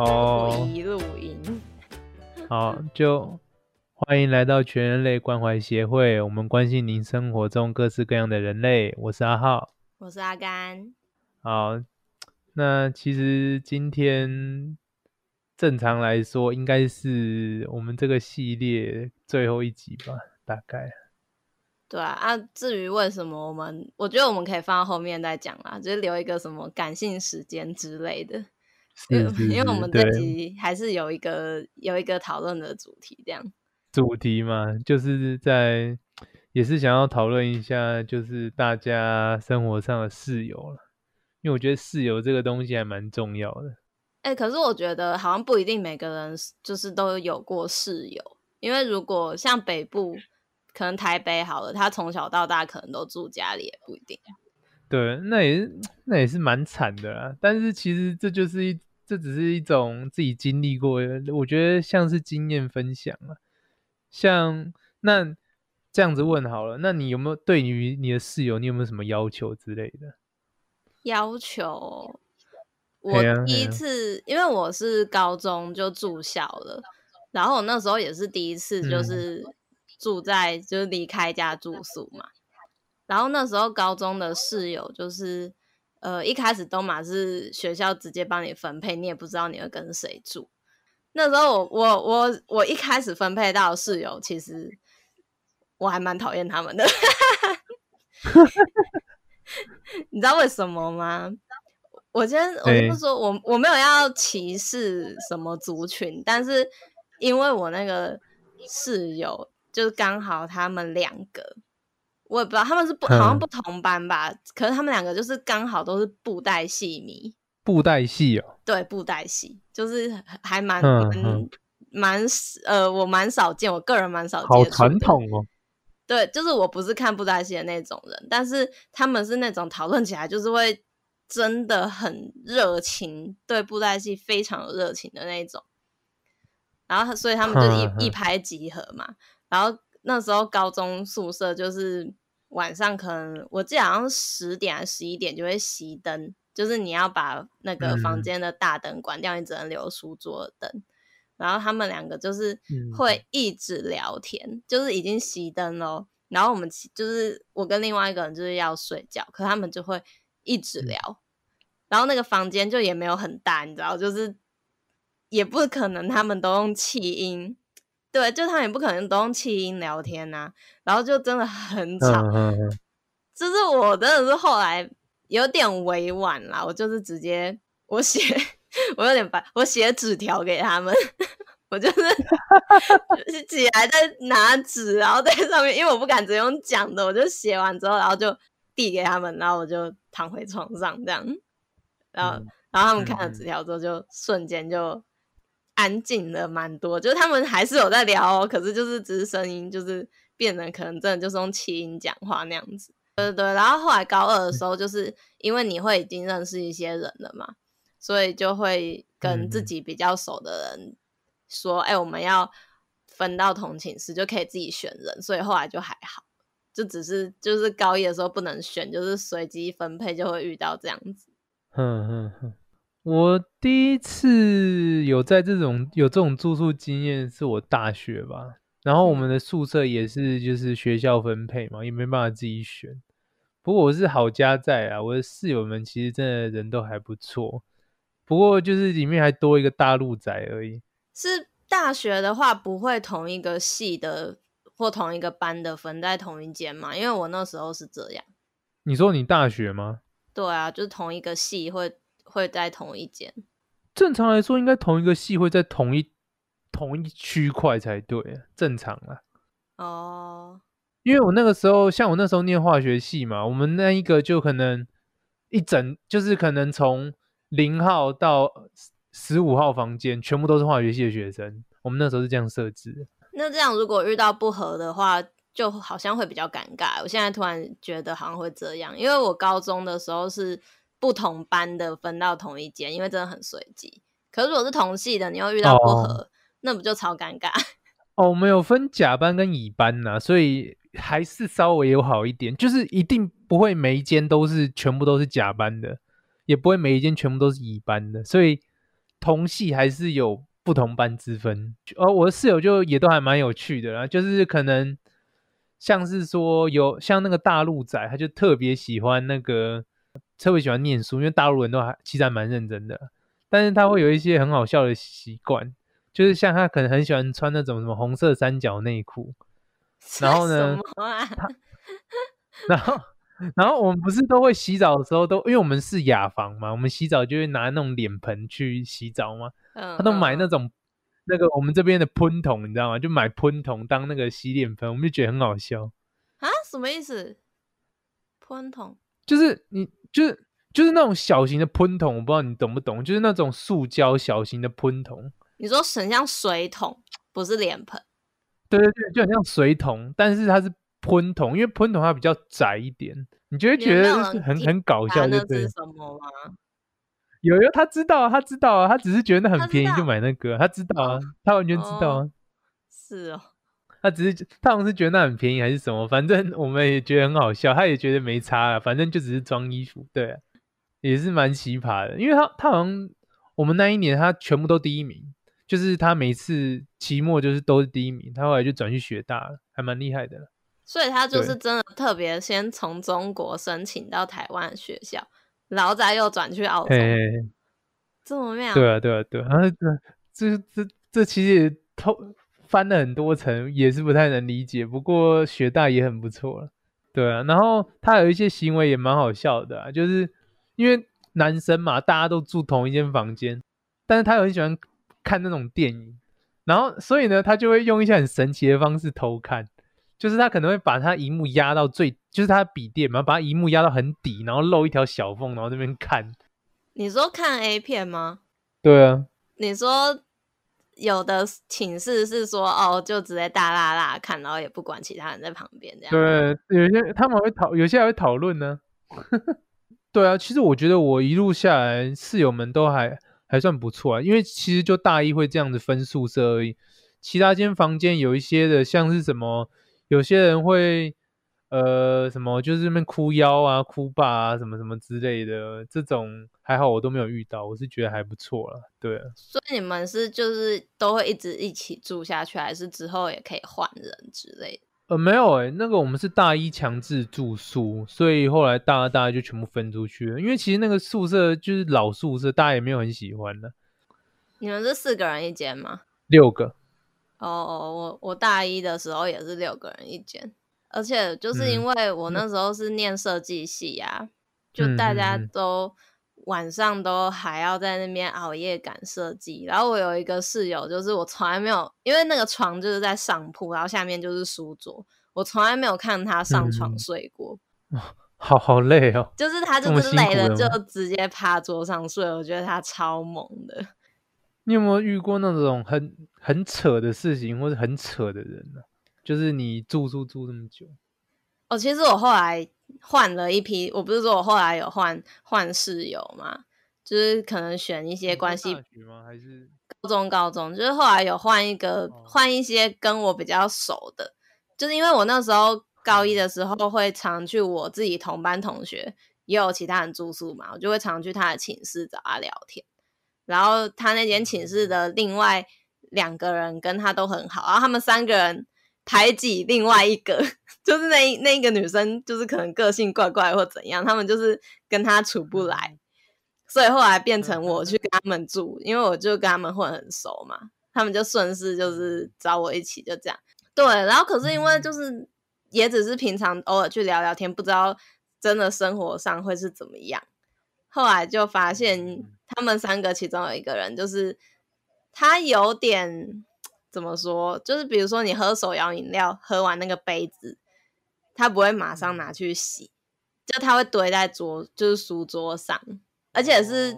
哦，一录音。好，就欢迎来到全人类关怀协会。我们关心您生活中各式各样的人类。我是阿浩，我是阿甘。好，那其实今天正常来说应该是我们这个系列最后一集吧，大概。对啊，啊，至于为什么我们，我觉得我们可以放到后面再讲啦，就是留一个什么感性时间之类的。是是是，因为我们这集还是有一个有一个讨论的主题，这样主题嘛，就是在也是想要讨论一下，就是大家生活上的室友了，因为我觉得室友这个东西还蛮重要的。哎、欸，可是我觉得好像不一定每个人就是都有过室友，因为如果像北部，可能台北好了，他从小到大可能都住家里，也不一定。对，那也是那也是蛮惨的啦。但是其实这就是一，这只是一种自己经历过的，我觉得像是经验分享啊。像那这样子问好了，那你有没有对于你的室友，你有没有什么要求之类的？要求？我第一次，啊啊、因为我是高中就住校了，然后我那时候也是第一次，就是住在、嗯、就是离开家住宿嘛。然后那时候高中的室友就是，呃，一开始东马是学校直接帮你分配，你也不知道你会跟谁住。那时候我我我我一开始分配到室友，其实我还蛮讨厌他们的。你知道为什么吗？我先我就说我我没有要歧视什么族群，但是因为我那个室友就是刚好他们两个。我也不知道他们是不好像不同班吧，嗯、可是他们两个就是刚好都是布袋戏迷。布袋戏哦，对，布袋戏就是还蛮蛮蛮呃，我蛮少见，我个人蛮少见。好传统哦。对，就是我不是看布袋戏的那种人，但是他们是那种讨论起来就是会真的很热情，对布袋戏非常有热情的那种。然后，所以他们就一、嗯、一拍即合嘛。然后那时候高中宿舍就是。晚上可能我记得好像十点还是十一点就会熄灯，就是你要把那个房间的大灯关掉，嗯、你只能留书桌的灯。然后他们两个就是会一直聊天，嗯、就是已经熄灯了，然后我们就是我跟另外一个人就是要睡觉，可他们就会一直聊。嗯、然后那个房间就也没有很大，你知道，就是也不可能他们都用气音。对，就他们也不可能都用气音聊天呐、啊，然后就真的很吵。就、嗯嗯、是我真的是后来有点委婉啦，我就是直接我写，我有点烦，我写纸条给他们，我就是 起来再拿纸，然后在上面，因为我不敢直接用讲的，我就写完之后，然后就递给他们，然后我就躺回床上这样，然后、嗯、然后他们看了纸条之后，就瞬间就。安静了蛮多，就是他们还是有在聊哦，可是就是只是声音就是变得可能真的就是用气音讲话那样子，对对对。然后后来高二的时候，就是因为你会已经认识一些人了嘛，所以就会跟自己比较熟的人说，哎、嗯欸，我们要分到同寝室，就可以自己选人，所以后来就还好，就只是就是高一的时候不能选，就是随机分配就会遇到这样子。哼哼哼。我第一次有在这种有这种住宿经验是我大学吧，然后我们的宿舍也是就是学校分配嘛，也没办法自己选。不过我是好家在啊，我的室友们其实真的人都还不错，不过就是里面还多一个大陆仔而已。是大学的话不会同一个系的或同一个班的分在同一间嘛？因为我那时候是这样。你说你大学吗？对啊，就是同一个系会。会在同一间，正常来说应该同一个系会在同一同一区块才对，正常啊。哦，因为我那个时候，像我那时候念化学系嘛，我们那一个就可能一整就是可能从零号到十五号房间全部都是化学系的学生，我们那时候是这样设置。那这样如果遇到不合的话，就好像会比较尴尬。我现在突然觉得好像会这样，因为我高中的时候是。不同班的分到同一间，因为真的很随机。可是如果是同系的，你又遇到不合，哦、那不就超尴尬？哦，我们有分甲班跟乙班呐、啊，所以还是稍微有好一点。就是一定不会每一间都是全部都是甲班的，也不会每一间全部都是乙班的。所以同系还是有不同班之分。而我的室友就也都还蛮有趣的啦，就是可能像是说有像那个大陆仔，他就特别喜欢那个特别喜欢念书，因为大陆人都还其实还蛮认真的，但是他会有一些很好笑的习惯，就是像他可能很喜欢穿那种什么红色三角内裤，然后呢，啊、然后。然后我们不是都会洗澡的时候都，因为我们是雅房嘛，我们洗澡就会拿那种脸盆去洗澡嘛。嗯，他都买那种那个我们这边的喷桶，你知道吗？就买喷桶当那个洗脸盆，我们就觉得很好笑。啊？什么意思？喷桶？就是你就是就是那种小型的喷筒，我不知道你懂不懂？就是那种塑胶小型的喷筒。你说很像水桶，不是脸盆？对对对，就很像水桶，但是它是。喷筒，因为喷筒它比较窄一点，你就会觉得很很搞笑，对不对？什么吗？有有，他知道啊，他知道啊，他只是觉得那很便宜就买那个，他知道啊，他完全知道啊。是哦，他只是他好像是觉得那很便宜还是什么，反正我们也觉得很好笑，他也觉得没差啊，反正就只是装衣服，对啊，也是蛮奇葩的，因为他他好像我们那一年他全部都第一名，就是他每次期末就是都是第一名，他后来就转去学大了，还蛮厉害的了。所以他就是真的特别先从中国申请到台湾学校，然后再又转去澳洲，嘿嘿这么妙？对啊，对啊，对啊，这这这这其实也偷翻了很多层，也是不太能理解。不过学大也很不错了，对啊。然后他有一些行为也蛮好笑的啊，就是因为男生嘛，大家都住同一间房间，但是他很喜欢看那种电影，然后所以呢，他就会用一些很神奇的方式偷看。就是他可能会把他荧幕压到最，就是他笔电嘛，把他萤幕压到很底，然后露一条小缝，然后那边看。你说看 A 片吗？对啊。你说有的寝室是说哦，就直接大拉拉看，然后也不管其他人在旁边这样。对，有些他们会讨，有些还会讨论呢。对啊，其实我觉得我一路下来，室友们都还还算不错啊，因为其实就大一会这样子分宿舍而已，其他间房间有一些的像是什么。有些人会，呃，什么就是那边哭腰啊、哭爸啊，什么什么之类的，这种还好我都没有遇到，我是觉得还不错了，对啊。所以你们是就是都会一直一起住下去，还是之后也可以换人之类的？呃，没有诶，那个我们是大一强制住宿，所以后来大二大家就全部分出去了，因为其实那个宿舍就是老宿舍，大家也没有很喜欢的。你们是四个人一间吗？六个。哦哦，我我大一的时候也是六个人一间，而且就是因为我那时候是念设计系呀、啊，嗯、就大家都晚上都还要在那边熬夜赶设计。然后我有一个室友，就是我从来没有，因为那个床就是在上铺，然后下面就是书桌，我从来没有看他上床睡过。嗯、好好累哦，就是他就是累了就直接趴桌上睡，我觉得他超猛的。你有没有遇过那种很很扯的事情，或者很扯的人呢、啊？就是你住宿住这么久，哦，其实我后来换了一批，我不是说我后来有换换室友嘛，就是可能选一些关系。吗？还是高中？高中就是后来有换一个，换、哦、一些跟我比较熟的，就是因为我那时候高一的时候会常去我自己同班同学，也有其他人住宿嘛，我就会常去他的寝室找他聊天。然后他那间寝室的另外两个人跟他都很好，然后他们三个人排挤另外一个，就是那那一个女生，就是可能个性怪怪或怎样，他们就是跟他处不来，所以后来变成我去跟他们住，因为我就跟他们混很熟嘛，他们就顺势就是找我一起就这样。对，然后可是因为就是也只是平常偶尔去聊聊天，不知道真的生活上会是怎么样。后来就发现，他们三个其中有一个人，就是他有点怎么说，就是比如说你喝手摇饮料，喝完那个杯子，他不会马上拿去洗，就他会堆在桌，就是书桌上，而且是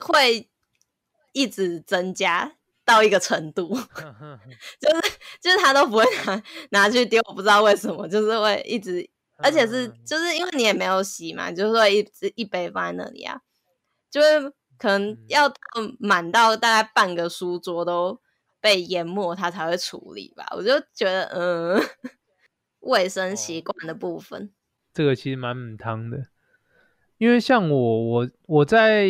会一直增加到一个程度，就是就是他都不会拿拿去丢，我不知道为什么，就是会一直。而且是，就是因为你也没有洗嘛，就是会一直一杯放在那里啊，就是可能要满到大概半个书桌都被淹没，他才会处理吧。我就觉得，嗯，卫生习惯的部分，这个其实蛮母汤的。因为像我，我我在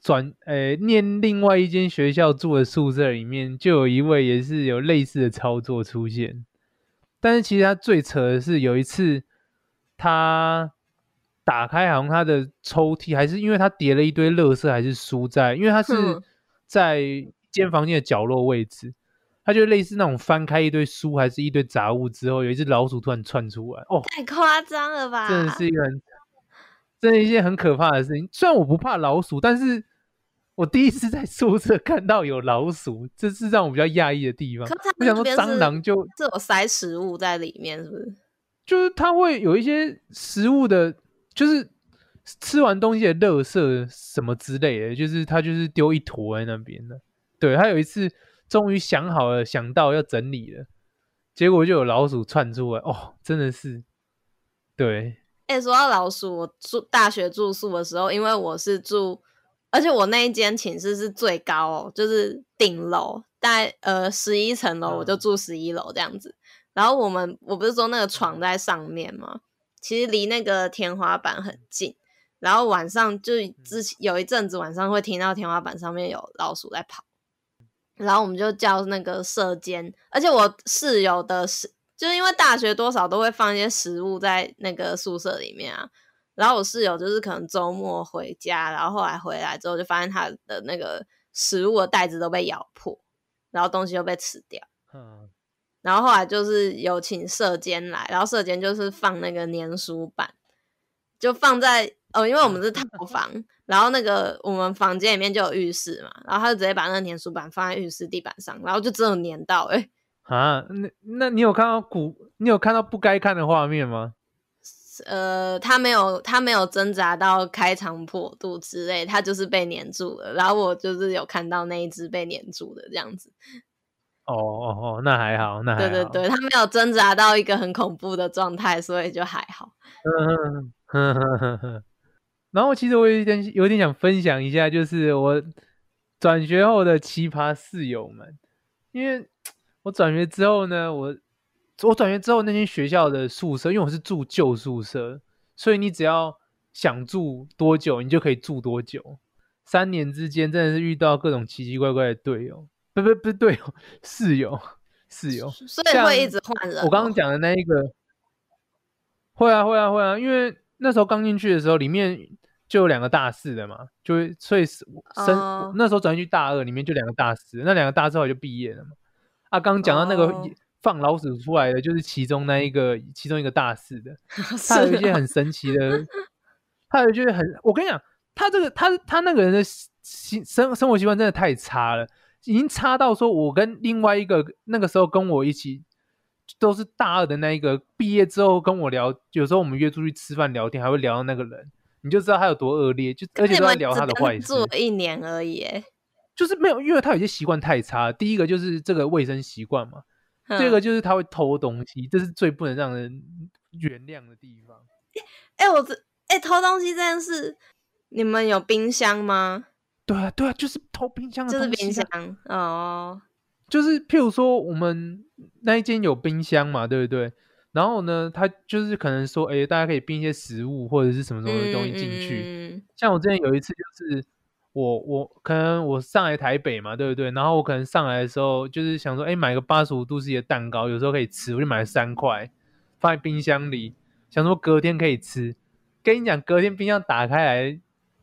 转诶念另外一间学校住的宿舍里面，就有一位也是有类似的操作出现。但是其实他最扯的是有一次他打开好像他的抽屉，还是因为他叠了一堆垃圾还是书在，因为他是在间房间的角落位置。它就类似那种翻开一堆书，还是一堆杂物之后，有一只老鼠突然窜出来，哦，太夸张了吧！真的是一个很，真的一件很可怕的事情。虽然我不怕老鼠，但是我第一次在宿舍看到有老鼠，这是让我比较讶异的地方。我想说蟑螂就这有塞食物在里面，是不是？就是它会有一些食物的，就是吃完东西的垃圾什么之类的，就是它就是丢一坨在那边的。对，他有一次。终于想好了，想到要整理了，结果就有老鼠窜出来。哦，真的是，对。哎、欸，说到老鼠，我住大学住宿的时候，因为我是住，而且我那一间寝室是最高哦，就是顶楼，大概呃十一层楼，我就住十一楼这样子。嗯、然后我们我不是说那个床在上面吗？其实离那个天花板很近。然后晚上就之前有一阵子晚上会听到天花板上面有老鼠在跑。然后我们就叫那个社监，而且我室友的室，就是因为大学多少都会放一些食物在那个宿舍里面啊。然后我室友就是可能周末回家，然后后来回来之后就发现他的那个食物的袋子都被咬破，然后东西都被吃掉。嗯。然后后来就是有请社监来，然后社监就是放那个粘鼠板，就放在。哦，因为我们是套房，然后那个我们房间里面就有浴室嘛，然后他就直接把那个粘鼠板放在浴室地板上，然后就真的粘到哎、欸、啊，那那你有看到古，你有看到不该看的画面吗？呃，他没有，他没有挣扎到开肠破肚之类，他就是被粘住了，然后我就是有看到那一只被粘住的这样子。哦哦哦，那还好，那还好。对对对，他没有挣扎到一个很恐怖的状态，所以就还好。嗯哼哼哼哼。然后其实我有点有点想分享一下，就是我转学后的奇葩室友们，因为我转学之后呢，我我转学之后那间学校的宿舍，因为我是住旧宿舍，所以你只要想住多久，你就可以住多久。三年之间真的是遇到各种奇奇怪怪的队友，不不不是队友，室友室友，所以会一直换人。我刚刚讲的那一个，会啊会啊会啊，因为那时候刚进去的时候，里面。就有两个大四的嘛，就会所以升、uh, 那时候转去大二，里面就两个大四，那两个大四后就毕业了嘛。啊，刚讲到那个放老鼠出来的，就是其中那一个，其中一个大四的，他有一些很神奇的，他有一些很，我跟你讲，他这个他他那个人的习生生活习惯真的太差了，已经差到说我跟另外一个那个时候跟我一起都是大二的那一个，毕业之后跟我聊，有时候我们约出去吃饭聊天，还会聊到那个人。你就知道他有多恶劣，就而且都在聊他的坏事。做一年而已，就是没有，因为他有些习惯太差。第一个就是这个卫生习惯嘛，第二个就是他会偷东西，这是最不能让人原谅的地方。哎、欸，我这哎、欸、偷东西这件事，你们有冰箱吗？对啊，对啊，就是偷冰箱的东西，就是冰箱哦。就是譬如说，我们那一间有冰箱嘛，对不对？然后呢，他就是可能说，哎，大家可以冰一些食物或者是什么什么东西进去。嗯、像我之前有一次，就是我我可能我上来台北嘛，对不对？然后我可能上来的时候，就是想说，哎，买个八十五度 C 的蛋糕，有时候可以吃，我就买了三块，放在冰箱里，想说隔天可以吃。跟你讲，隔天冰箱打开来，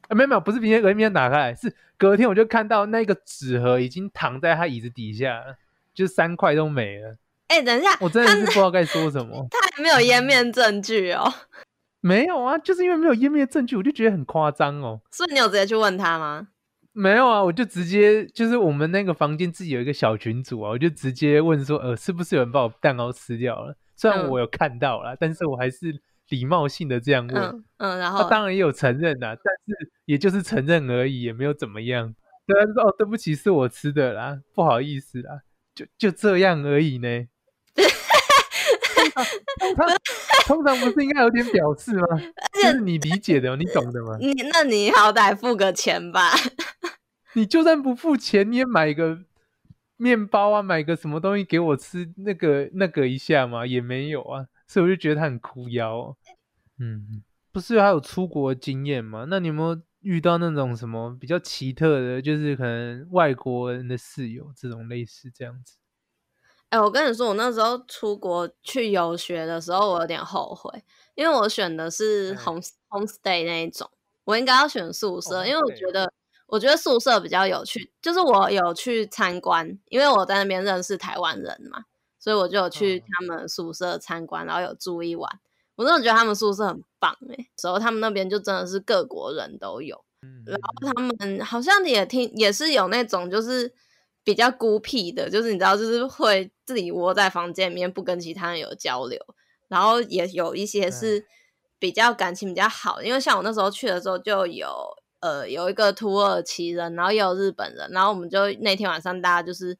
啊，没有没有，不是冰箱，隔天冰箱打开来，是隔天我就看到那个纸盒已经躺在他椅子底下了，就三块都没了。哎、欸，等一下，我真的是不知道该说什么。他还没有湮灭证据哦。没有啊，就是因为没有湮灭证据，我就觉得很夸张哦。所以你有直接去问他吗？没有啊，我就直接就是我们那个房间自己有一个小群组啊，我就直接问说，呃，是不是有人把我蛋糕吃掉了？虽然我有看到了，嗯、但是我还是礼貌性的这样问。嗯，嗯然后他当然也有承认啦，但是也就是承认而已，也没有怎么样。对啊，就说哦，对不起，是我吃的啦，不好意思啦，就就这样而已呢。通常不是应该有点表示吗？就是你理解的，你懂的吗？你那你好歹付个钱吧。你就算不付钱，你也买个面包啊，买个什么东西给我吃，那个那个一下嘛，也没有啊。所以我就觉得他很哭腰。嗯，不是还有出国经验吗？那你有没有遇到那种什么比较奇特的，就是可能外国人的室友这种类似这样子。哎、欸，我跟你说，我那时候出国去游学的时候，我有点后悔，因为我选的是 home、欸、homestay 那一种，我应该要选宿舍，哦、因为我觉得我觉得宿舍比较有趣。就是我有去参观，因为我在那边认识台湾人嘛，所以我就有去他们宿舍参观，然后有住一晚。我真的觉得他们宿舍很棒哎、欸，时候他们那边就真的是各国人都有，嗯、然后他们好像也听也是有那种就是比较孤僻的，就是你知道，就是会自己窝在房间里面不跟其他人有交流，然后也有一些是比较感情比较好，因为像我那时候去的时候就有呃有一个土耳其人，然后也有日本人，然后我们就那天晚上大家就是。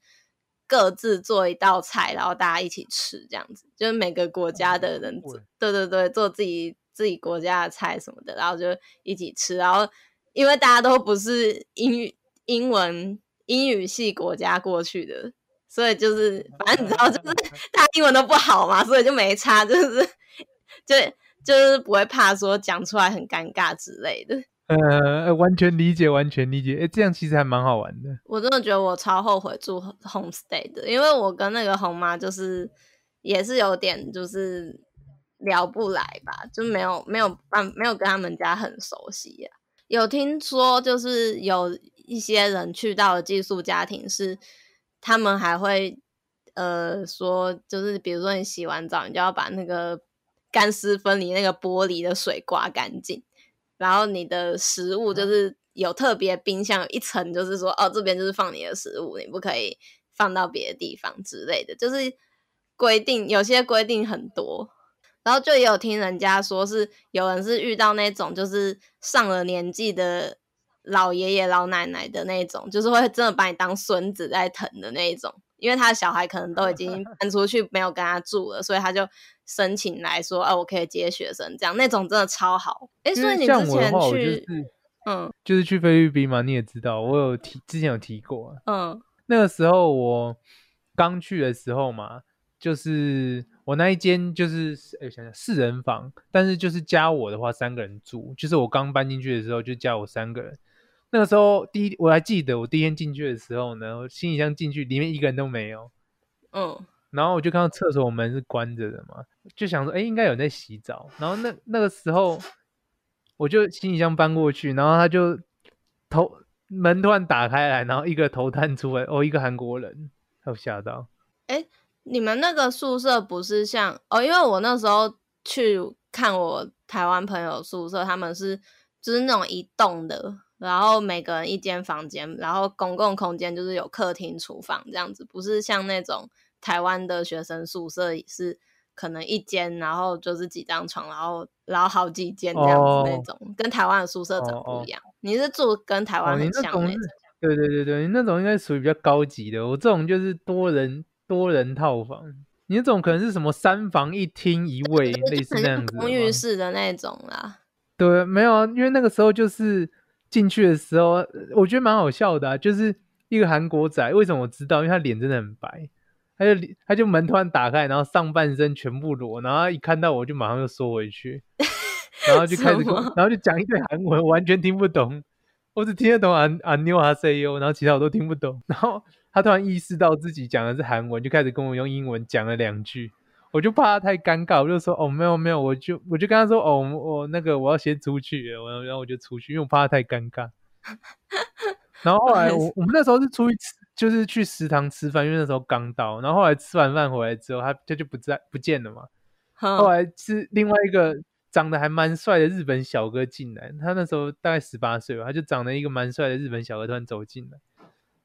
各自做一道菜，然后大家一起吃，这样子，就是每个国家的人，哦、对对对，做自己自己国家的菜什么的，然后就一起吃。然后因为大家都不是英语、英文、英语系国家过去的，所以就是反正你知道，就是 大家英文都不好嘛，所以就没差，就是 就就是不会怕说讲出来很尴尬之类的。呃，完全理解，完全理解。哎，这样其实还蛮好玩的。我真的觉得我超后悔住 homestay 的，因为我跟那个红妈就是也是有点就是聊不来吧，就没有没有办没有跟他们家很熟悉呀、啊。有听说就是有一些人去到了寄宿家庭，是他们还会呃说，就是比如说你洗完澡，你就要把那个干湿分离那个玻璃的水刮干净。然后你的食物就是有特别冰箱有一层，就是说哦，这边就是放你的食物，你不可以放到别的地方之类的，就是规定有些规定很多。然后就也有听人家说是有人是遇到那种就是上了年纪的老爷爷老奶奶的那种，就是会真的把你当孙子在疼的那一种，因为他的小孩可能都已经 搬出去没有跟他住了，所以他就。申请来说，啊，我可以接学生，这样那种真的超好。哎，所以你之前去，就是、嗯，就是去菲律宾嘛，你也知道，我有提，之前有提过、啊。嗯，那个时候我刚去的时候嘛，就是我那一间就是，哎，想想四人房，但是就是加我的话三个人住，就是我刚搬进去的时候就加我三个人。那个时候第一我还记得，我第一天进去的时候呢，我行李箱进去里面一个人都没有。嗯。然后我就看到厕所门是关着的嘛，就想说，哎，应该有人在洗澡。然后那那个时候，我就行李箱搬过去，然后他就头门突然打开来，然后一个头探出来，哦，一个韩国人，他有吓到。哎，你们那个宿舍不是像哦？因为我那时候去看我台湾朋友宿舍，他们是就是那种一栋的，然后每个人一间房间，然后公共空间就是有客厅、厨房这样子，不是像那种。台湾的学生宿舍是可能一间，然后就是几张床，然后然后好几间这样子那种，哦、跟台湾的宿舍长不一样。哦哦、你是住跟台湾很像那种？哦、对对对对，你那种应该属于比较高级的。我这种就是多人多人套房，你那种可能是什么三房一厅一 卫，类似那样子公寓式的那种啦。对，没有啊，因为那个时候就是进去的时候，我觉得蛮好笑的、啊，就是一个韩国仔。为什么我知道？因为他脸真的很白。他就他就门突然打开，然后上半身全部裸，然后一看到我就马上就缩回去，然后就开始，然后就讲一堆韩文，完全听不懂，我只听得懂啊啊妞啊 say yo，然后其他我都听不懂。然后他突然意识到自己讲的是韩文，就开始跟我用英文讲了两句，我就怕他太尴尬，我就说哦没有没有，我就我就跟他说哦我那个我要先出去我，然后我就出去，因为我怕他太尴尬。然后后来我我们那时候是出去吃。就是去食堂吃饭，因为那时候刚到，然后后来吃完饭回来之后，他他就不在不见了嘛。后来是另外一个长得还蛮帅的日本小哥进来，他那时候大概十八岁吧，他就长得一个蛮帅的日本小哥突然走进来，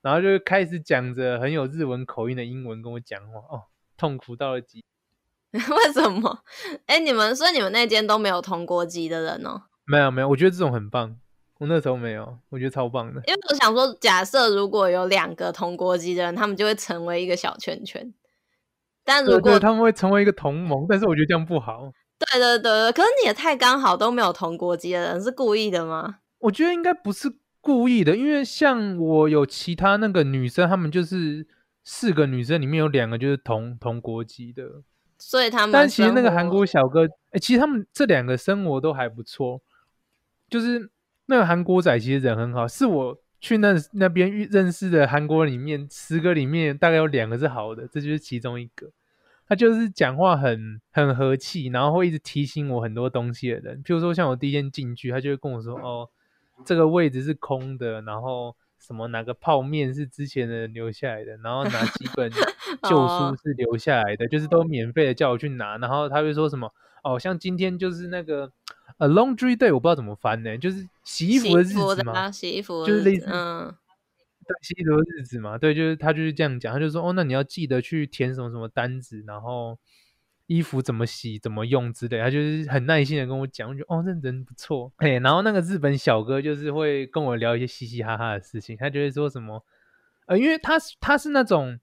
然后就开始讲着很有日文口音的英文跟我讲话，哦，痛苦到了极。为什么？哎，你们说你们那间都没有同国籍的人哦？没有没有，我觉得这种很棒。我那时候没有，我觉得超棒的。因为我想说，假设如果有两个同国籍的人，他们就会成为一个小圈圈。但如果他们会成为一个同盟，但是我觉得这样不好。对对对对，可是你也太刚好都没有同国籍的人，是故意的吗？我觉得应该不是故意的，因为像我有其他那个女生，她们就是四个女生里面有两个就是同同国籍的，所以他们。但其实那个韩国小哥，哎、欸，其实他们这两个生活都还不错，就是。那个韩国仔其实人很好，是我去那那边认识的韩国里面十个里面大概有两个是好的，这就是其中一个。他就是讲话很很和气，然后会一直提醒我很多东西的人。譬如说，像我第一天进去，他就会跟我说：“哦，这个位置是空的，然后什么哪个泡面是之前的人留下来的，然后哪几本 旧书是留下来的，就是都免费的叫我去拿。”然后他会说什么：“哦，像今天就是那个 a laundry day，我不知道怎么翻呢，就是洗衣服的日子嘛，洗衣服，就是类似。”嗯对，稀的日子嘛，对，就是他就是这样讲，他就说哦，那你要记得去填什么什么单子，然后衣服怎么洗、怎么用之类，他就是很耐心的跟我讲，我觉得哦，这人不错，哎，然后那个日本小哥就是会跟我聊一些嘻嘻哈哈的事情，他就会说什么，呃，因为他是他是那种，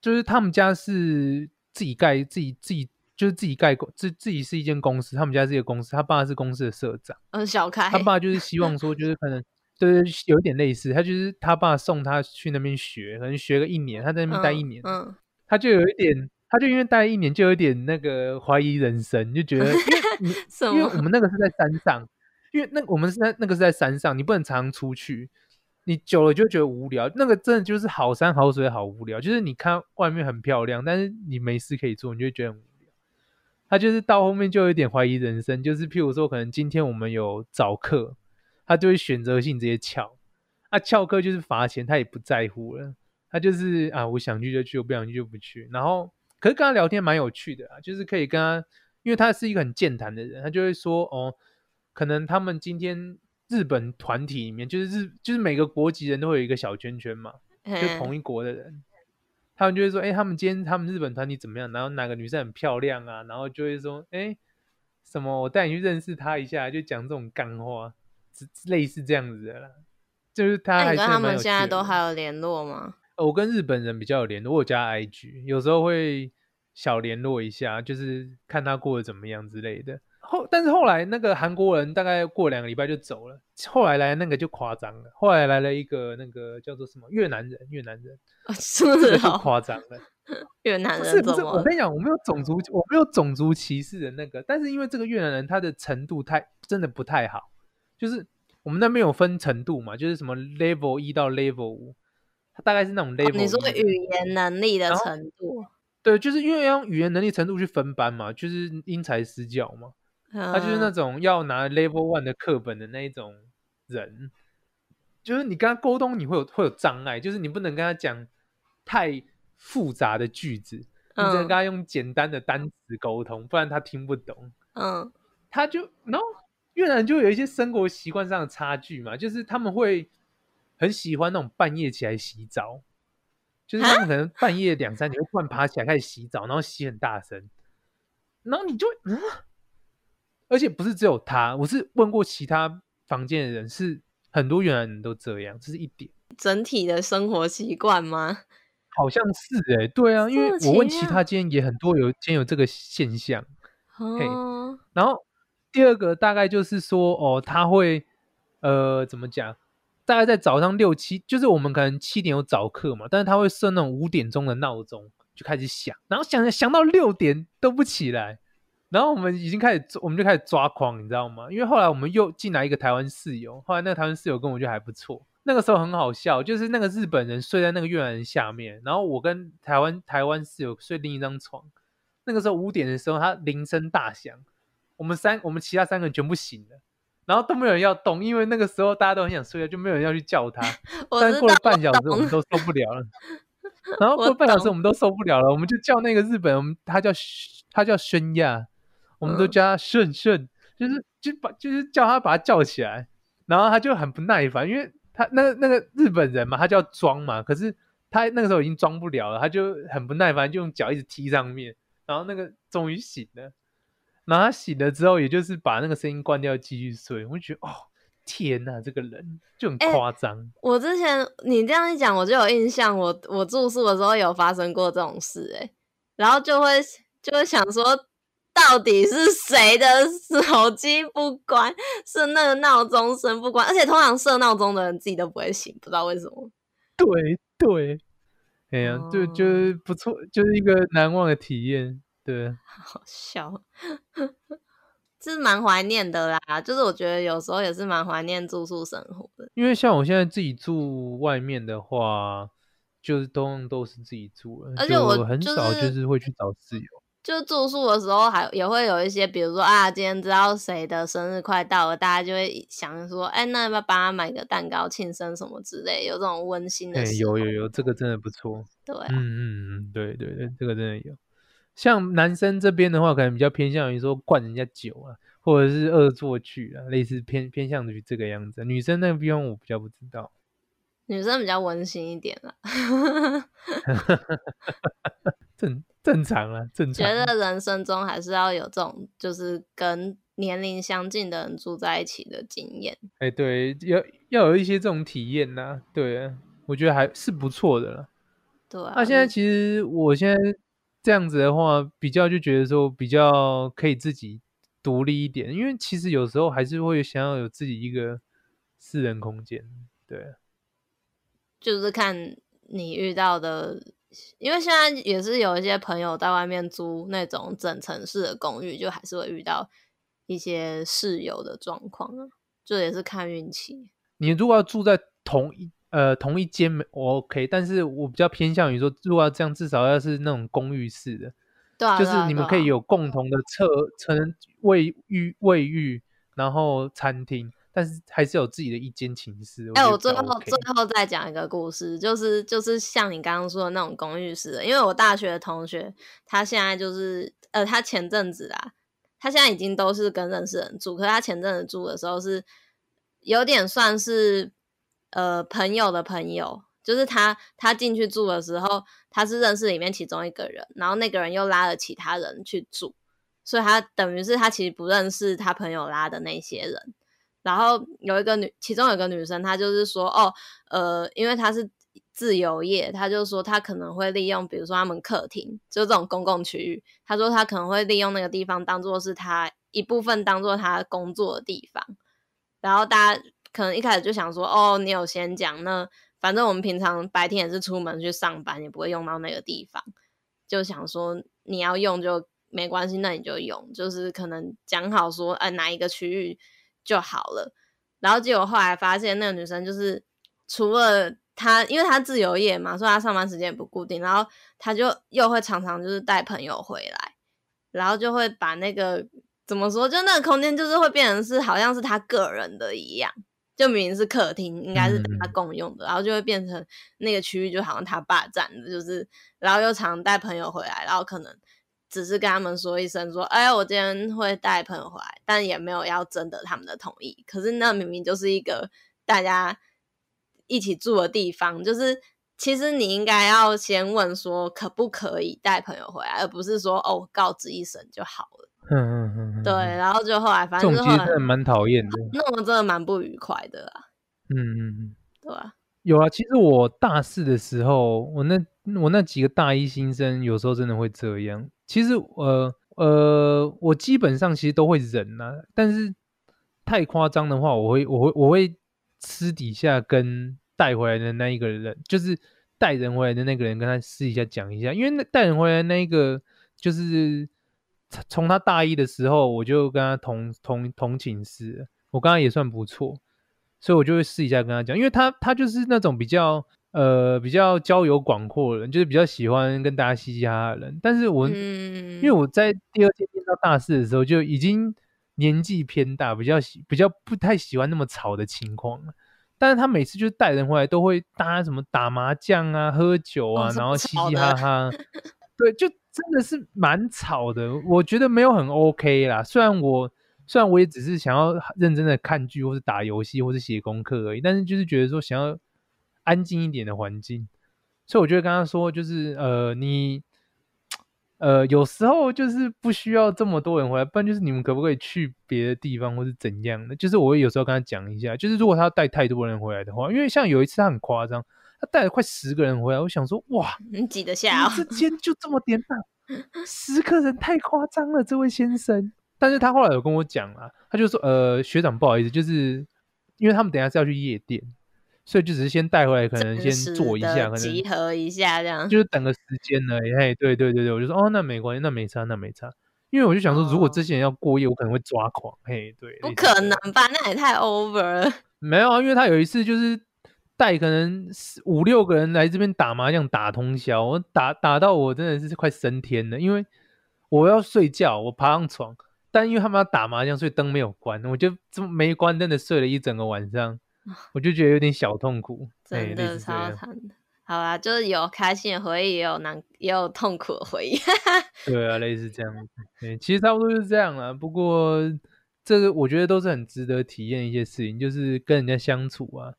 就是他们家是自己盖自己自己就是自己盖公自自己是一间公司，他们家是一个公司，他爸是公司的社长，嗯，小开，他爸就是希望说就是可能。对，有点类似，他就是他爸送他去那边学，可能学个一年，他在那边待一年，嗯，嗯，他就有一点，他就因为待一年就有点那个怀疑人生，就觉得，因为因为我们那个是在山上，因为那我们是在那个是在山上，你不能常出去，你久了就觉得无聊，那个真的就是好山好水好无聊，就是你看外面很漂亮，但是你没事可以做，你就觉得很无聊。他就是到后面就有点怀疑人生，就是譬如说，可能今天我们有早课。他就会选择性直接翘，啊，翘课就是罚钱，他也不在乎了。他就是啊，我想去就去，我不想去就不去。然后，可是跟他聊天蛮有趣的啊，就是可以跟他，因为他是一个很健谈的人，他就会说哦，可能他们今天日本团体里面，就是日，就是每个国籍人都会有一个小圈圈嘛，就同一国的人，他们就会说，哎，他们今天他们日本团体怎么样？然后哪个女生很漂亮啊？然后就会说，哎，什么我带你去认识她一下，就讲这种干话。类似这样子的啦，就是他还是跟他们现在都还有联络吗？我跟日本人比较有联络，我有加 IG，有时候会小联络一下，就是看他过得怎么样之类的。后但是后来那个韩国人大概过两个礼拜就走了，后来来那个就夸张了，后来来了一个那个叫做什么越南人，越南人是不是好夸张了？越南人不是不是，我跟你讲，我没有种族我没有种族歧视的那个，但是因为这个越南人他的程度太真的不太好。就是我们那边有分程度嘛，就是什么 level 一到 level 五，它大概是那种 level。你说语言能力的程度？对，就是因为要用语言能力程度去分班嘛，就是因材施教嘛。嗯、他就是那种要拿 level one 的课本的那一种人，就是你跟他沟通，你会有会有障碍，就是你不能跟他讲太复杂的句子，嗯、你只能跟他用简单的单词沟通，不然他听不懂。嗯，他就然后。越南就有一些生活习惯上的差距嘛，就是他们会很喜欢那种半夜起来洗澡，就是他们可能半夜两三点会突然爬起来开始洗澡，然后洗很大声，然后你就嗯，而且不是只有他，我是问过其他房间的人，是很多原来人都这样，这是一点整体的生活习惯吗？好像是哎、欸，对啊，因为我问其他间也很多有间有这个现象，嘿，然后。第二个大概就是说，哦，他会，呃，怎么讲？大概在早上六七，就是我们可能七点有早课嘛，但是他会设那种五点钟的闹钟，就开始响，然后响响到六点都不起来，然后我们已经开始，我们就开始抓狂，你知道吗？因为后来我们又进来一个台湾室友，后来那个台湾室友跟我就还不错，那个时候很好笑，就是那个日本人睡在那个越南人下面，然后我跟台湾台湾室友睡另一张床，那个时候五点的时候，他铃声大响。我们三，我们其他三个人全部醒了，然后都没有人要动，因为那个时候大家都很想睡觉，就没有人要去叫他。但是过了半小时，我们都受不了了。然后 过了半小时，我们都受不了了，我们就叫那个日本人，我们他叫他叫轩亚，我们都叫他顺顺，就是就把就是叫他把他叫起来，然后他就很不耐烦，因为他那个那个日本人嘛，他叫装嘛，可是他那个时候已经装不了了，他就很不耐烦，就用脚一直踢上面，然后那个终于醒了。然后他醒了之后，也就是把那个声音关掉，继续睡。我就觉得，哦，天哪，这个人就很夸张。欸，我之前你这样一讲，我就有印象，我我住宿的时候有发生过这种事，哎，然后就会就会想说，到底是谁的手机不关？是那个闹钟声不关？而且通常设闹钟的人自己都不会醒，不知道为什么。对对，哎呀，就就是不错，就是一个难忘的体验。对，好笑。是蛮怀念的啦，就是我觉得有时候也是蛮怀念住宿生活的。因为像我现在自己住外面的话，就是都都是自己住了，而且我、就是、很少就是会去找室友。就住宿的时候还也会有一些，比如说啊，今天知道谁的生日快到了，大家就会想说，哎，那要不要帮他买个蛋糕庆生什么之类，有这种温馨的。哎，有有有，这个真的不错。对、啊，嗯嗯嗯，对对对，这个真的有。像男生这边的话，可能比较偏向于说灌人家酒啊，或者是恶作剧啊，类似偏偏向于这个样子。女生那个地方我比较不知道，女生比较温馨一点了。正正常啊，正常。觉得人生中还是要有这种，就是跟年龄相近的人住在一起的经验。哎，对，要要有一些这种体验呐、啊。对啊，我觉得还是不错的了。对啊，那现在其实我现在。这样子的话，比较就觉得说比较可以自己独立一点，因为其实有时候还是会想要有自己一个私人空间。对，就是看你遇到的，因为现在也是有一些朋友在外面租那种整层式的公寓，就还是会遇到一些室友的状况啊，就也是看运气。你如果要住在同一。呃，同一间我 OK，但是我比较偏向于说，如果要这样，至少要是那种公寓式的，对啊，就是你们可以有共同的厕、厕卫浴、卫浴，然后餐厅，但是还是有自己的一间寝室。哎、欸，我最后最后再讲一个故事，就是就是像你刚刚说的那种公寓式的，因为我大学的同学，他现在就是呃，他前阵子啊，他现在已经都是跟认识人住，可是他前阵子住的时候是有点算是。呃，朋友的朋友，就是他，他进去住的时候，他是认识里面其中一个人，然后那个人又拉了其他人去住，所以他等于是他其实不认识他朋友拉的那些人。然后有一个女，其中有个女生，她就是说，哦，呃，因为她是自由业，她就说她可能会利用，比如说他们客厅，就这种公共区域，她说她可能会利用那个地方当做是她一部分，当做她工作的地方，然后大家。可能一开始就想说，哦，你有先讲，那反正我们平常白天也是出门去上班，也不会用到那个地方，就想说你要用就没关系，那你就用，就是可能讲好说，呃，哪一个区域就好了。然后结果后来发现，那个女生就是除了她，因为她自由业嘛，所以她上班时间也不固定，然后她就又会常常就是带朋友回来，然后就会把那个怎么说，就那个空间就是会变成是好像是她个人的一样。就明明是客厅，应该是他共用的，嗯，然后就会变成那个区域就好像他霸占的，就是，然后又常带朋友回来，然后可能只是跟他们说一声说，哎，我今天会带朋友回来，但也没有要征得他们的同意。可是那明明就是一个大家一起住的地方，就是其实你应该要先问说可不可以带朋友回来，而不是说哦告知一声就好了。嗯嗯嗯，对，然后就后来反正这种其实真的蛮讨厌的，那我真的蛮不愉快的啦。嗯嗯嗯，对啊，有啊。其实我大四的时候，我那我那几个大一新生，有时候真的会这样。其实呃呃，我基本上其实都会忍呐、啊，但是太夸张的话，我会我会我会私底下跟带回来的那一个人，就是带人回来的那个人，跟他私底下讲一下，因为那带人回来的那一个就是。从他大一的时候，我就跟他同同同寝室，我跟他也算不错，所以我就会试一下跟他讲，因为他他就是那种比较呃比较交友广阔的人，就是比较喜欢跟大家嘻嘻哈哈的人。但是我、嗯、因为我在第二天进到大四的时候就已经年纪偏大，比较喜比较不太喜欢那么吵的情况。但是他每次就是带人回来都会大家什么打麻将啊、喝酒啊，哦、然后嘻嘻哈哈，对，就。真的是蛮吵的，我觉得没有很 OK 啦。虽然我虽然我也只是想要认真的看剧，或是打游戏，或是写功课而已，但是就是觉得说想要安静一点的环境，所以我觉得刚刚说就是呃你呃有时候就是不需要这么多人回来，不然就是你们可不可以去别的地方或是怎样的？就是我有时候跟他讲一下，就是如果他带太多人回来的话，因为像有一次他很夸张。他带了快十个人回来，我想说，哇，你挤得下？这间就这么点大，十个人太夸张了，这位先生。但是他后来有跟我讲啊，他就说，呃，学长不好意思，就是因为他们等下是要去夜店，所以就只是先带回来，可能先坐一下，可能集合一下这样，就是等个时间而已。嘿，对对对对，我就说，哦，那没关系，那没差，那没差。因为我就想说，如果这些人要过夜，我可能会抓狂。嘿，对，不可能吧？那也太 over 了。没有啊，因为他有一次就是带可能五六个人来这边打麻将打通宵，我打打到我真的是快升天了，因为我要睡觉，我爬上床，但因为他们要打麻将，所以灯没有关，我就这么没关灯的睡了一整个晚上，我就觉得有点小痛苦，真的超惨的。好啦，就是有开心的回忆，也有难，也有痛苦的回忆。对啊，类似这样。对，其实差不多就是这样啦。不过这个我觉得都是很值得体验一些事情，就是跟人家相处啊，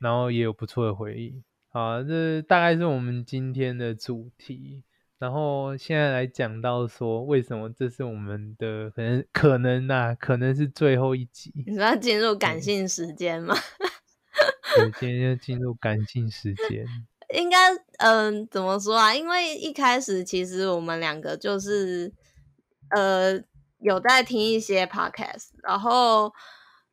然后也有不错的回忆。好，这大概是我们今天的主题。然后现在来讲到说，为什么这是我们的可能可能啊，可能是最后一集。你说要进入感性时间吗？对，今天要进入感性时间。应该嗯、呃，怎么说啊？因为一开始其实我们两个就是呃有在听一些 podcast，然后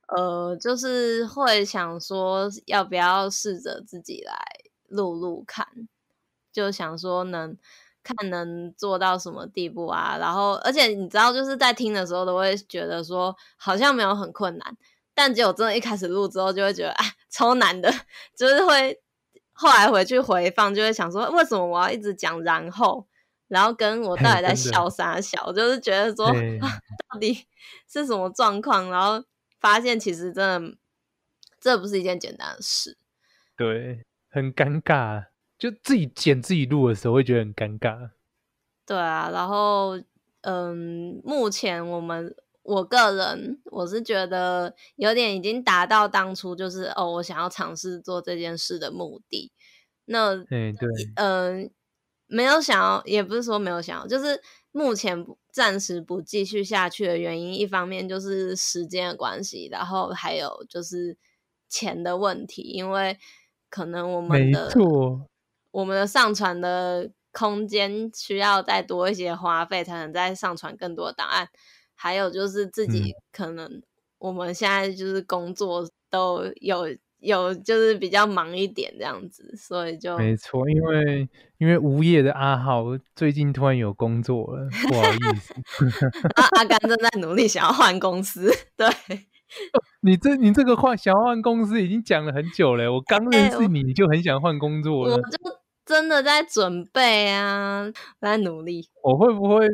呃就是会想说要不要试着自己来录录看，就想说能看能做到什么地步啊。然后而且你知道，就是在听的时候都会觉得说好像没有很困难，但结果真的一开始录之后就会觉得啊超难的，就是会。后来回去回放，就会想说，为什么我要一直讲然后，然后跟我到底在笑啥笑，就是觉得说，啊到底是什么状况？然后发现其实真的，这不是一件简单的事。对，很尴尬，就自己剪自己录的时候会觉得很尴尬。对啊，然后嗯，目前我们。我个人我是觉得有点已经达到当初就是哦，我想要尝试做这件事的目的。那嗯对，嗯、呃，没有想要，也不是说没有想要，就是目前暂时不继续下去的原因，一方面就是时间的关系，然后还有就是钱的问题，因为可能我们的我们的上传的空间需要再多一些花费，才能再上传更多档案。还有就是自己可能我们现在就是工作都有有就是比较忙一点这样子，所以就没错，因为因为无业的阿豪最近突然有工作了，不好意思，阿阿甘正在努力想要换公司，对，你这你这个换想要换公司已经讲了很久了，我刚认识你你就很想换工作了，我就真的在准备啊，在努力，我会不会？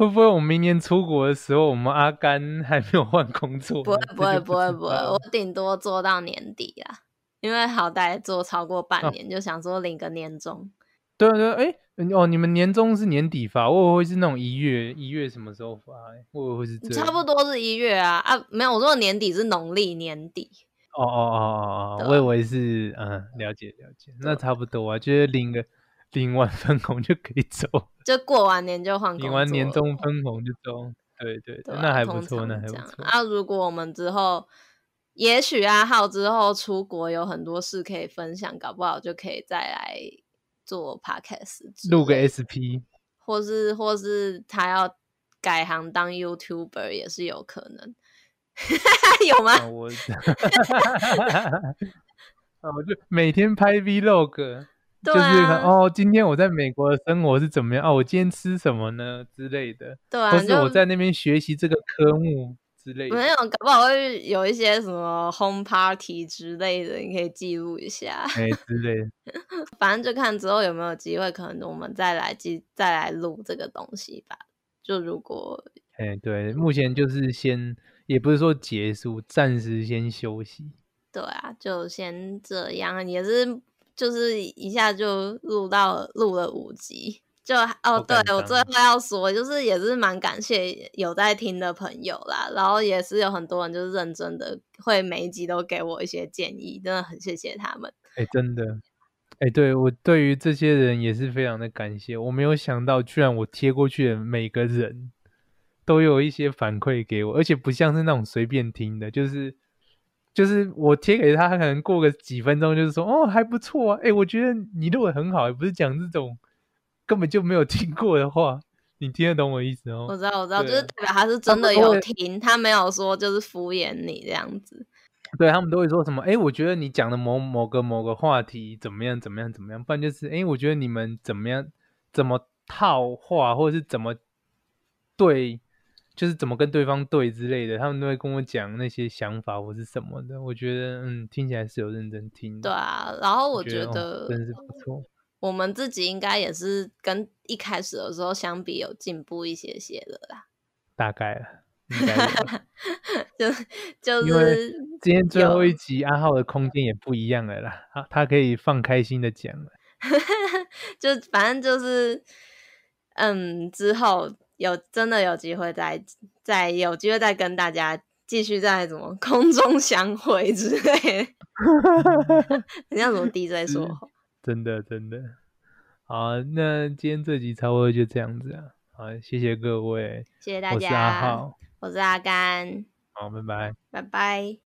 会不会我们明年出国的时候，我们阿甘还没有换工作？不会 不会不会不会，我顶多做到年底啊，因为好歹做超过半年，哦、就想说领个年终。对啊对啊，哎哦，你们年终是年底发，我以为会是那种一月一月什么时候发？我以为会是这差不多是一月啊啊，没有，我说年底是农历年底。哦哦哦哦哦，我以为是嗯，了解了解，那差不多啊，就是领个。领完分红就可以走，就过完年就换工作。领完年终分红就走，对对对，对啊、那还不错，那还不错。啊，如果我们之后，也许阿浩之后出国有很多事可以分享，搞不好就可以再来做 podcast，录个 SP，或是或是他要改行当 YouTuber 也是有可能，有吗？我，我就每天拍 Vlog。对啊、就是哦，今天我在美国的生活是怎么样？哦，我今天吃什么呢？之类的。对啊，或是我在那边学习这个科目之类的。没有，搞不好会有一些什么 home party 之类的，你可以记录一下。哎，之类的。反正就看之后有没有机会，可能我们再来记，再来录这个东西吧。就如果，哎，对，目前就是先，也不是说结束，暂时先休息。对啊，就先这样，也是。就是一下就录到录了五集，就哦，对，我最后要说，就是也是蛮感谢有在听的朋友啦，然后也是有很多人就是认真的会每一集都给我一些建议，真的很谢谢他们。哎、欸，真的，哎、欸，对，我对于这些人也是非常的感谢，我没有想到居然我贴过去的每个人都有一些反馈给我，而且不像是那种随便听的，就是。就是我贴给他，他可能过个几分钟，就是说哦还不错啊，哎、欸，我觉得你录的很好，也不是讲这种根本就没有 听过的话，你听得懂我意思哦？我知道，我知道，就是代表他是真的有听，他没有说就是敷衍你这样子。对，他们都会说什么？哎、欸，我觉得你讲的某某个某个话题怎么样怎么样怎么样，不然就是哎、欸，我觉得你们怎么样怎么套话，或者是怎么对，就是怎么跟对方对之类的，他们都会跟我讲那些想法或是什么的。我觉得，嗯，听起来是有认真听。对啊，然后我觉得，真是不错。我们自己应该也是跟一开始的时候相比有进步一些些的啦。大概了，就就是今天最后一集阿浩的空间也不一样了啦，他他可以放开心的讲了。就反正就是，嗯，之后有真的有机会再再有机会再跟大家继续在什么空中相会之类的，你像什么 DJ 说，真的真的，好，那今天这集差不多就这样子啊，好，谢谢各位，谢谢大家，我是阿浩，我是阿甘，好，拜拜，拜拜。